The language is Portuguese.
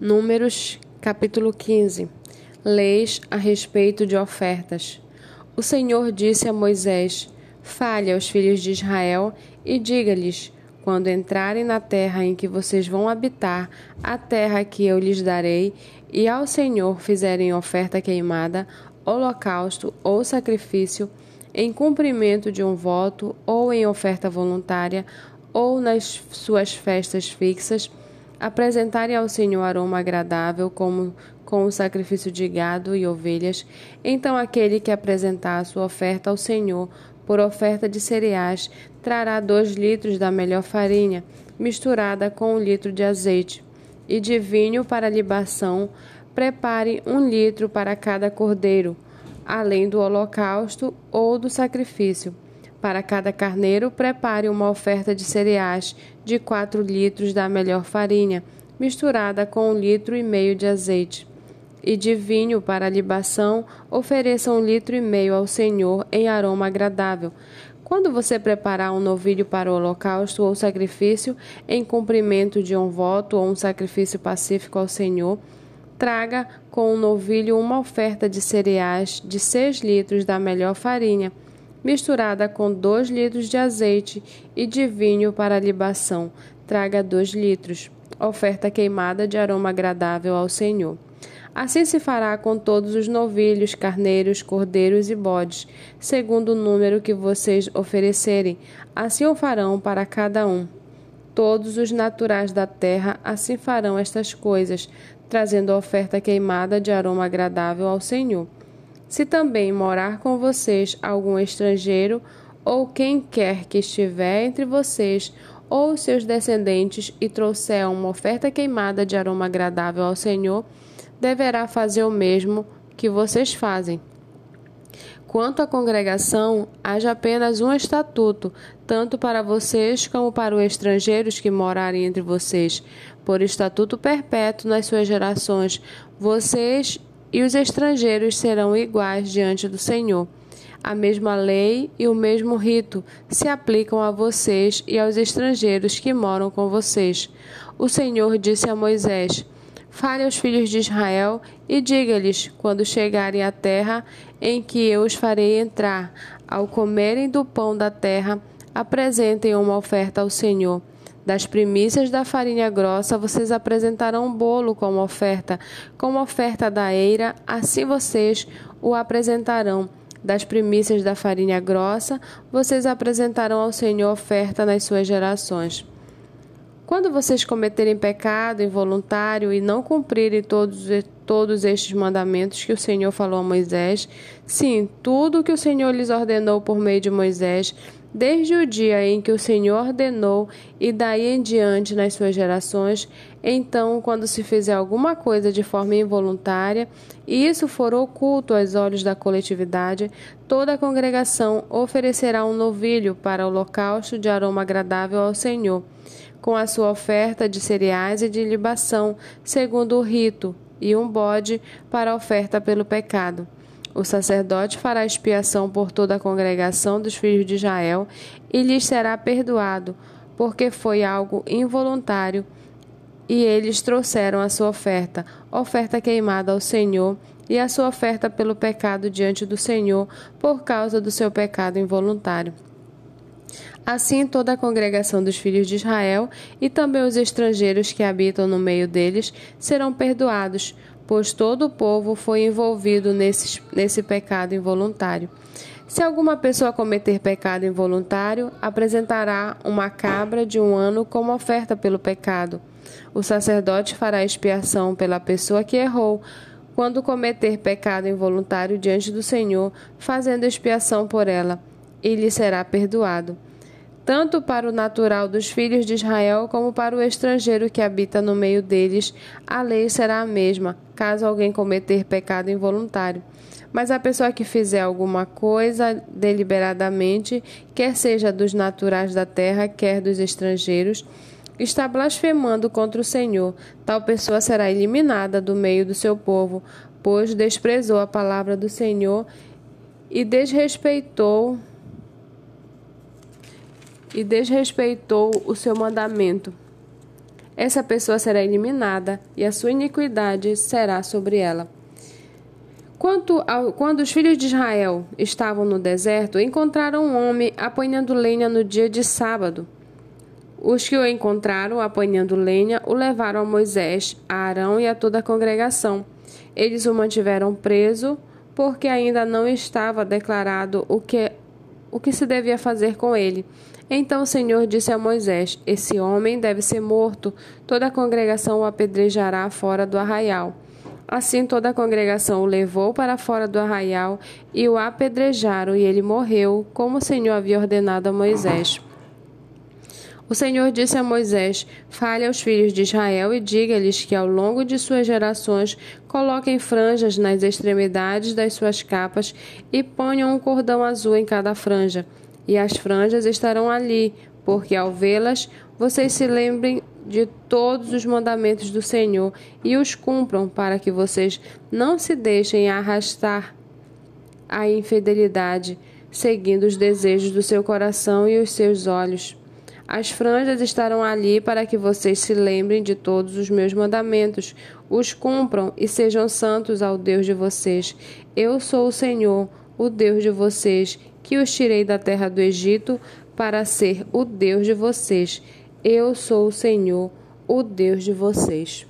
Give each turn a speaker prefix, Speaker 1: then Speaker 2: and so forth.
Speaker 1: Números, capítulo 15. Leis a respeito de ofertas. O Senhor disse a Moisés: Fale aos filhos de Israel e diga-lhes: Quando entrarem na terra em que vocês vão habitar, a terra que eu lhes darei, e ao Senhor fizerem oferta queimada, holocausto ou sacrifício, em cumprimento de um voto ou em oferta voluntária, ou nas suas festas fixas, apresentarem ao Senhor aroma agradável, como com o sacrifício de gado e ovelhas, então aquele que apresentar a sua oferta ao Senhor por oferta de cereais trará dois litros da melhor farinha, misturada com um litro de azeite, e de vinho para libação, prepare um litro para cada cordeiro, além do holocausto ou do sacrifício. Para cada carneiro, prepare uma oferta de cereais de quatro litros da melhor farinha, misturada com um litro e meio de azeite. E de vinho para libação, ofereça um litro e meio ao Senhor em aroma agradável. Quando você preparar um novilho para o holocausto ou sacrifício, em cumprimento de um voto ou um sacrifício pacífico ao Senhor, traga com o novilho uma oferta de cereais de seis litros da melhor farinha misturada com 2 litros de azeite e de vinho para libação. Traga 2 litros. Oferta queimada de aroma agradável ao Senhor. Assim se fará com todos os novilhos, carneiros, cordeiros e bodes, segundo o número que vocês oferecerem. Assim o farão para cada um. Todos os naturais da terra assim farão estas coisas, trazendo oferta queimada de aroma agradável ao Senhor. Se também morar com vocês algum estrangeiro, ou quem quer que estiver entre vocês, ou seus descendentes, e trouxer uma oferta queimada de aroma agradável ao Senhor, deverá fazer o mesmo que vocês fazem. Quanto à congregação, haja apenas um estatuto, tanto para vocês como para os estrangeiros que morarem entre vocês, por estatuto perpétuo nas suas gerações. Vocês e os estrangeiros serão iguais diante do Senhor. A mesma lei e o mesmo rito se aplicam a vocês e aos estrangeiros que moram com vocês. O Senhor disse a Moisés: Fale aos filhos de Israel e diga-lhes, quando chegarem à terra em que eu os farei entrar, ao comerem do pão da terra, apresentem uma oferta ao Senhor. Das primícias da farinha grossa, vocês apresentarão um bolo como oferta, como oferta da eira, assim vocês o apresentarão. Das primícias da farinha grossa, vocês apresentarão ao Senhor oferta nas suas gerações. Quando vocês cometerem pecado involuntário e não cumprirem todos, todos estes mandamentos que o Senhor falou a Moisés, sim, tudo o que o Senhor lhes ordenou por meio de Moisés, desde o dia em que o Senhor ordenou e daí em diante nas suas gerações, então, quando se fizer alguma coisa de forma involuntária, e isso for oculto aos olhos da coletividade, toda a congregação oferecerá um novilho para holocausto de aroma agradável ao Senhor, com a sua oferta de cereais e de libação, segundo o rito, e um bode para oferta pelo pecado. O sacerdote fará expiação por toda a congregação dos filhos de Israel e lhes será perdoado, porque foi algo involuntário. E eles trouxeram a sua oferta, oferta queimada ao Senhor, e a sua oferta pelo pecado diante do Senhor, por causa do seu pecado involuntário. Assim, toda a congregação dos filhos de Israel e também os estrangeiros que habitam no meio deles serão perdoados, pois todo o povo foi envolvido nesse, nesse pecado involuntário. Se alguma pessoa cometer pecado involuntário, apresentará uma cabra de um ano como oferta pelo pecado. O sacerdote fará expiação pela pessoa que errou, quando cometer pecado involuntário diante do Senhor, fazendo expiação por ela, e lhe será perdoado tanto para o natural dos filhos de Israel como para o estrangeiro que habita no meio deles, a lei será a mesma, caso alguém cometer pecado involuntário. Mas a pessoa que fizer alguma coisa deliberadamente, quer seja dos naturais da terra, quer dos estrangeiros, está blasfemando contra o Senhor. Tal pessoa será eliminada do meio do seu povo, pois desprezou a palavra do Senhor e desrespeitou e desrespeitou o seu mandamento. essa pessoa será eliminada e a sua iniquidade será sobre ela. Quanto ao, quando os filhos de Israel estavam no deserto, encontraram um homem apanhando lenha no dia de sábado. Os que o encontraram apanhando lenha o levaram a Moisés, a Arão e a toda a congregação. Eles o mantiveram preso, porque ainda não estava declarado o que, o que se devia fazer com ele. Então o Senhor disse a Moisés: Esse homem deve ser morto, toda a congregação o apedrejará fora do arraial. Assim toda a congregação o levou para fora do arraial e o apedrejaram, e ele morreu, como o Senhor havia ordenado a Moisés. O Senhor disse a Moisés: Fale aos filhos de Israel e diga-lhes que ao longo de suas gerações coloquem franjas nas extremidades das suas capas e ponham um cordão azul em cada franja. E as franjas estarão ali, porque ao vê-las vocês se lembrem de todos os mandamentos do Senhor e os cumpram, para que vocês não se deixem arrastar à infidelidade, seguindo os desejos do seu coração e os seus olhos. As franjas estarão ali para que vocês se lembrem de todos os meus mandamentos, os cumpram e sejam santos ao Deus de vocês. Eu sou o Senhor, o Deus de vocês, que os tirei da terra do Egito para ser o Deus de vocês. Eu sou o Senhor, o Deus de vocês.